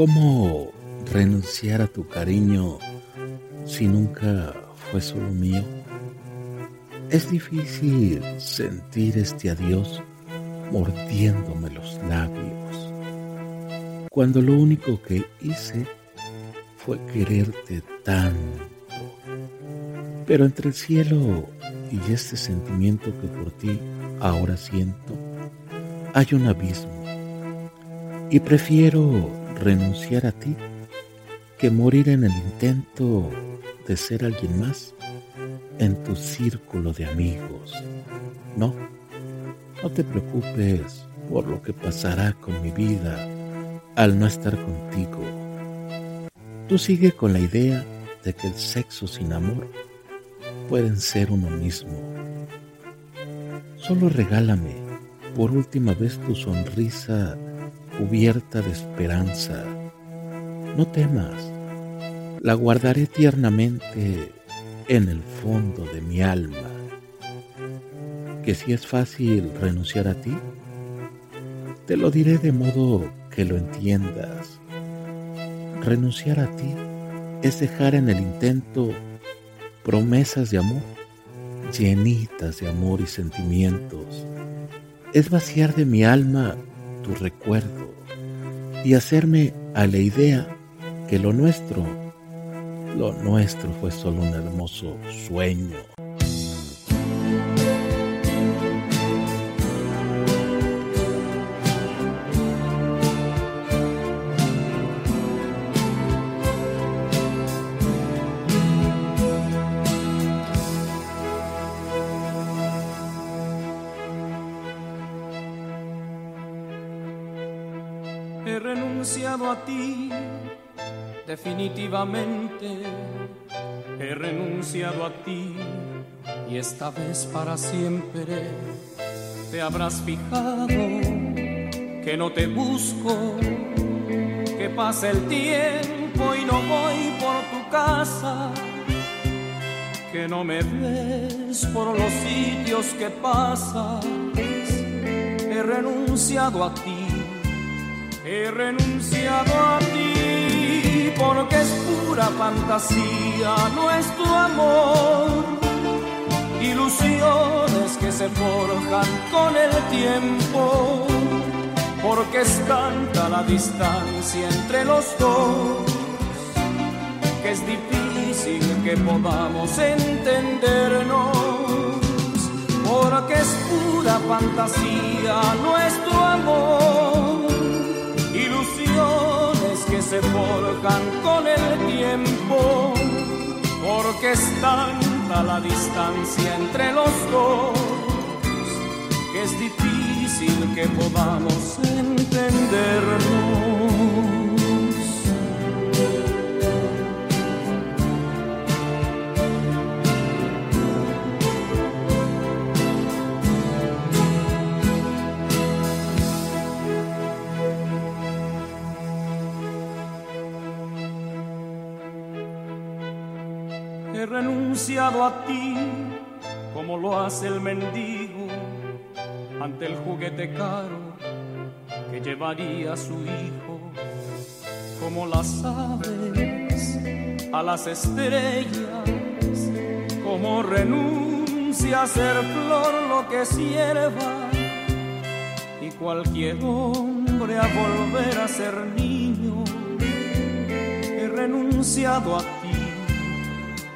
¿Cómo renunciar a tu cariño si nunca fue solo mío? Es difícil sentir este adiós mordiéndome los labios, cuando lo único que hice fue quererte tanto. Pero entre el cielo y este sentimiento que por ti ahora siento, hay un abismo. Y prefiero renunciar a ti que morir en el intento de ser alguien más en tu círculo de amigos. No, no te preocupes por lo que pasará con mi vida al no estar contigo. Tú sigue con la idea de que el sexo sin amor pueden ser uno mismo. Solo regálame por última vez tu sonrisa cubierta de esperanza. No temas, la guardaré tiernamente en el fondo de mi alma. Que si es fácil renunciar a ti, te lo diré de modo que lo entiendas. Renunciar a ti es dejar en el intento promesas de amor, llenitas de amor y sentimientos. Es vaciar de mi alma tu recuerdo y hacerme a la idea que lo nuestro lo nuestro fue solo un hermoso sueño. He renunciado a ti. Definitivamente he renunciado a ti. Y esta vez para siempre te habrás fijado que no te busco, que pasa el tiempo y no voy por tu casa, que no me ves por los sitios que pasas, he renunciado a ti, he renunciado a ti porque es pura fantasía nuestro amor. Ilusiones que se forjan con el tiempo, porque es tanta la distancia entre los dos, que es difícil que podamos entendernos, porque es pura fantasía nuestro amor. Con el tiempo, porque es tanta la distancia entre los dos, que es difícil que podamos entendernos. Renunciado a ti como lo hace el mendigo ante el juguete caro que llevaría su hijo, como las aves a las estrellas, como renuncia a ser flor lo que sierva y cualquier hombre a volver a ser niño. He renunciado a